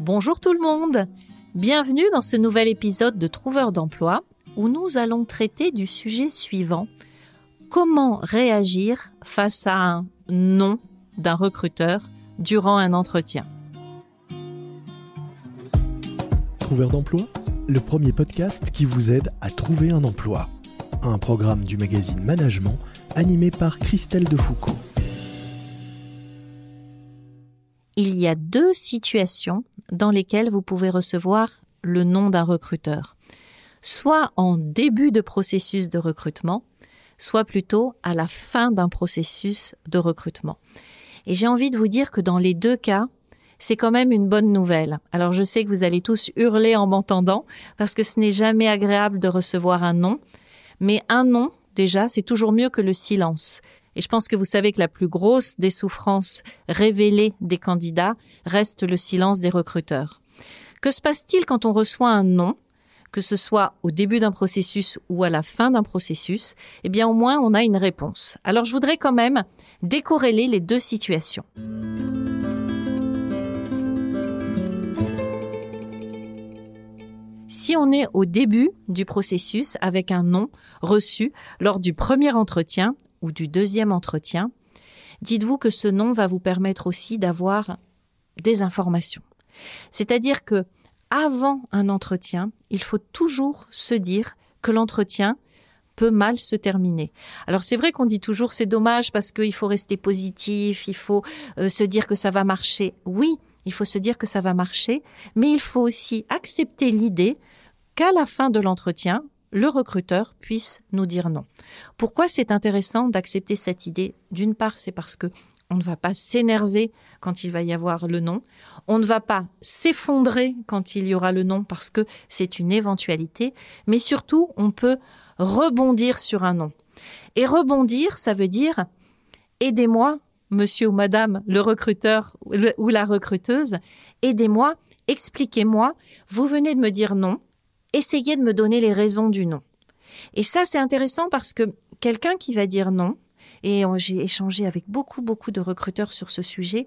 Bonjour tout le monde Bienvenue dans ce nouvel épisode de Trouveur d'emploi où nous allons traiter du sujet suivant. Comment réagir face à un non d'un recruteur durant un entretien? Trouveur d'emploi, le premier podcast qui vous aide à trouver un emploi. Un programme du magazine Management animé par Christelle Defoucault. Il y a deux situations dans lesquelles vous pouvez recevoir le nom d'un recruteur. Soit en début de processus de recrutement, soit plutôt à la fin d'un processus de recrutement. Et j'ai envie de vous dire que dans les deux cas, c'est quand même une bonne nouvelle. Alors je sais que vous allez tous hurler en m'entendant parce que ce n'est jamais agréable de recevoir un nom, mais un nom, déjà, c'est toujours mieux que le silence. Et je pense que vous savez que la plus grosse des souffrances révélées des candidats reste le silence des recruteurs. Que se passe-t-il quand on reçoit un nom, que ce soit au début d'un processus ou à la fin d'un processus? Eh bien, au moins, on a une réponse. Alors, je voudrais quand même décorréler les deux situations. Si on est au début du processus avec un nom reçu lors du premier entretien ou du deuxième entretien, dites-vous que ce nom va vous permettre aussi d'avoir des informations. C'est-à-dire que avant un entretien, il faut toujours se dire que l'entretien peut mal se terminer. Alors c'est vrai qu'on dit toujours c'est dommage parce qu'il faut rester positif, il faut euh, se dire que ça va marcher. Oui, il faut se dire que ça va marcher, mais il faut aussi accepter l'idée qu'à la fin de l'entretien, le recruteur puisse nous dire non. Pourquoi c'est intéressant d'accepter cette idée? D'une part, c'est parce que on ne va pas s'énerver quand il va y avoir le non. On ne va pas s'effondrer quand il y aura le non parce que c'est une éventualité. Mais surtout, on peut rebondir sur un non. Et rebondir, ça veut dire aidez-moi, monsieur ou madame, le recruteur ou la recruteuse, aidez-moi, expliquez-moi, vous venez de me dire non, essayez de me donner les raisons du non. Et ça, c'est intéressant parce que quelqu'un qui va dire non, et j'ai échangé avec beaucoup, beaucoup de recruteurs sur ce sujet,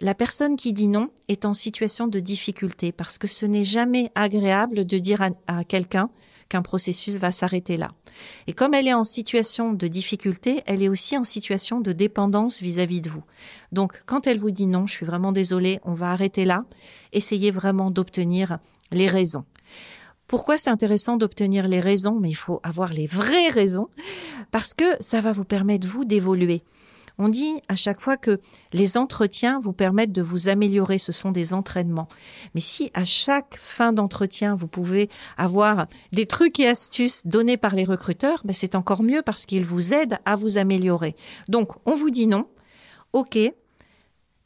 la personne qui dit non est en situation de difficulté parce que ce n'est jamais agréable de dire à, quelqu'un qu'un processus va s'arrêter là. Et comme elle est en situation de difficulté, elle est aussi en situation de dépendance vis-à-vis -vis de vous. Donc, quand elle vous dit non, je suis vraiment désolée, on va arrêter là, essayez vraiment d'obtenir les raisons. Pourquoi c'est intéressant d'obtenir les raisons, mais il faut avoir les vraies raisons, parce que ça va vous permettre, vous, d'évoluer. On dit à chaque fois que les entretiens vous permettent de vous améliorer, ce sont des entraînements. Mais si à chaque fin d'entretien, vous pouvez avoir des trucs et astuces donnés par les recruteurs, ben c'est encore mieux parce qu'ils vous aident à vous améliorer. Donc, on vous dit non. OK,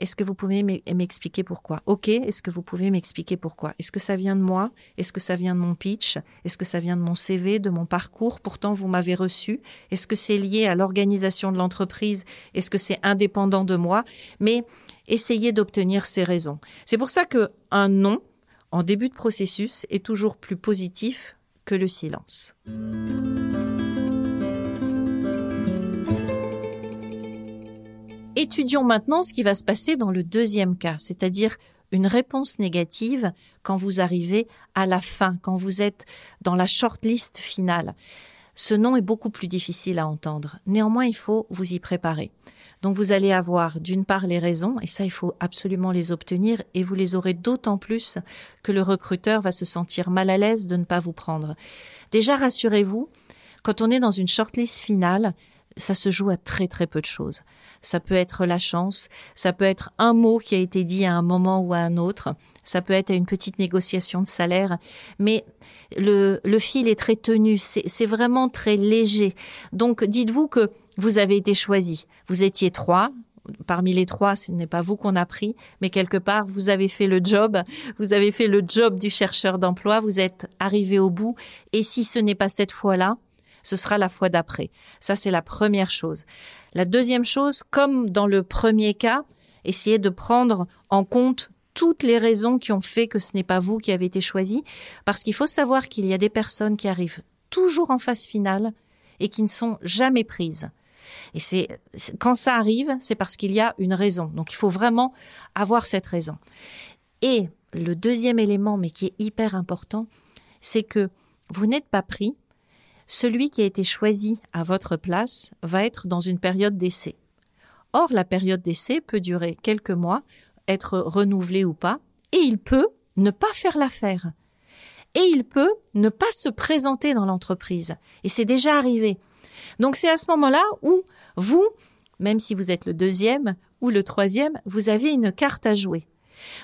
est-ce que vous pouvez m'expliquer pourquoi? Ok, est-ce que vous pouvez m'expliquer pourquoi? Est-ce que ça vient de moi? Est-ce que ça vient de mon pitch? Est-ce que ça vient de mon CV, de mon parcours? Pourtant, vous m'avez reçu. Est-ce que c'est lié à l'organisation de l'entreprise? Est-ce que c'est indépendant de moi? Mais essayez d'obtenir ces raisons. C'est pour ça que un non en début de processus est toujours plus positif que le silence. Étudions maintenant ce qui va se passer dans le deuxième cas, c'est-à-dire une réponse négative quand vous arrivez à la fin, quand vous êtes dans la shortlist finale. Ce nom est beaucoup plus difficile à entendre. Néanmoins, il faut vous y préparer. Donc vous allez avoir d'une part les raisons, et ça il faut absolument les obtenir, et vous les aurez d'autant plus que le recruteur va se sentir mal à l'aise de ne pas vous prendre. Déjà rassurez-vous, quand on est dans une shortlist finale, ça se joue à très très peu de choses. Ça peut être la chance, ça peut être un mot qui a été dit à un moment ou à un autre, ça peut être une petite négociation de salaire, mais le, le fil est très tenu, c'est vraiment très léger. Donc dites-vous que vous avez été choisi. Vous étiez trois, parmi les trois, ce n'est pas vous qu'on a pris, mais quelque part, vous avez fait le job, vous avez fait le job du chercheur d'emploi, vous êtes arrivé au bout, et si ce n'est pas cette fois-là, ce sera la fois d'après. Ça, c'est la première chose. La deuxième chose, comme dans le premier cas, essayez de prendre en compte toutes les raisons qui ont fait que ce n'est pas vous qui avez été choisi, parce qu'il faut savoir qu'il y a des personnes qui arrivent toujours en phase finale et qui ne sont jamais prises. Et c'est quand ça arrive, c'est parce qu'il y a une raison. Donc il faut vraiment avoir cette raison. Et le deuxième élément, mais qui est hyper important, c'est que vous n'êtes pas pris. Celui qui a été choisi à votre place va être dans une période d'essai. Or, la période d'essai peut durer quelques mois, être renouvelée ou pas, et il peut ne pas faire l'affaire. Et il peut ne pas se présenter dans l'entreprise. Et c'est déjà arrivé. Donc c'est à ce moment-là où vous, même si vous êtes le deuxième ou le troisième, vous avez une carte à jouer.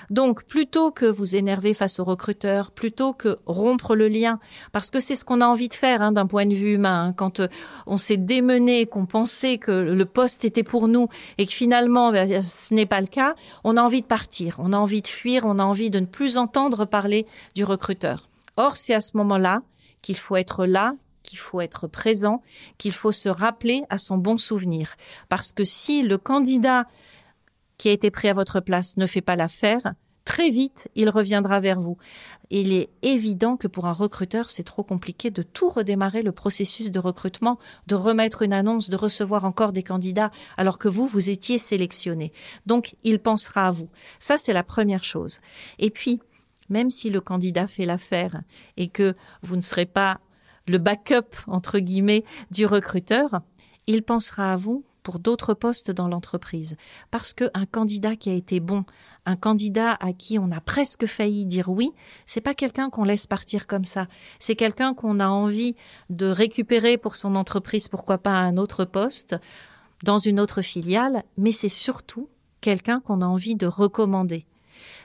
Donc, plutôt que vous énerver face au recruteur, plutôt que rompre le lien, parce que c'est ce qu'on a envie de faire hein, d'un point de vue humain, hein, quand euh, on s'est démené, qu'on pensait que le poste était pour nous et que finalement ben, ce n'est pas le cas, on a envie de partir, on a envie de fuir, on a envie de ne plus entendre parler du recruteur. Or, c'est à ce moment-là qu'il faut être là, qu'il faut être présent, qu'il faut se rappeler à son bon souvenir. Parce que si le candidat qui a été pris à votre place ne fait pas l'affaire, très vite, il reviendra vers vous. Il est évident que pour un recruteur, c'est trop compliqué de tout redémarrer le processus de recrutement, de remettre une annonce, de recevoir encore des candidats, alors que vous, vous étiez sélectionné. Donc, il pensera à vous. Ça, c'est la première chose. Et puis, même si le candidat fait l'affaire et que vous ne serez pas le backup, entre guillemets, du recruteur, il pensera à vous pour d'autres postes dans l'entreprise. Parce qu'un candidat qui a été bon, un candidat à qui on a presque failli dire oui, c'est pas quelqu'un qu'on laisse partir comme ça. C'est quelqu'un qu'on a envie de récupérer pour son entreprise, pourquoi pas à un autre poste, dans une autre filiale, mais c'est surtout quelqu'un qu'on a envie de recommander.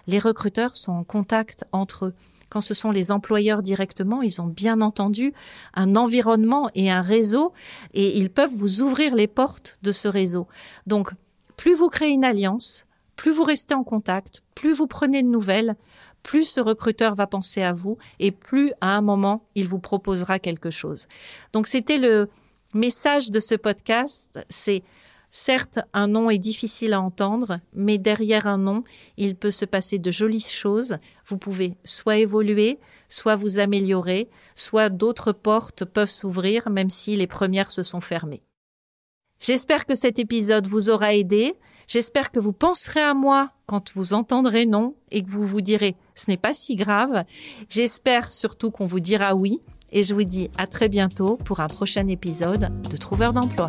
Les recruteurs sont en contact entre eux quand ce sont les employeurs directement, ils ont bien entendu un environnement et un réseau et ils peuvent vous ouvrir les portes de ce réseau. Donc, plus vous créez une alliance, plus vous restez en contact, plus vous prenez de nouvelles, plus ce recruteur va penser à vous et plus à un moment il vous proposera quelque chose. Donc c'était le message de ce podcast, c'est Certes, un nom est difficile à entendre, mais derrière un nom, il peut se passer de jolies choses. Vous pouvez soit évoluer, soit vous améliorer, soit d'autres portes peuvent s'ouvrir, même si les premières se sont fermées. J'espère que cet épisode vous aura aidé. J'espère que vous penserez à moi quand vous entendrez non et que vous vous direz ce n'est pas si grave. J'espère surtout qu'on vous dira oui. Et je vous dis à très bientôt pour un prochain épisode de Trouveur d'emploi.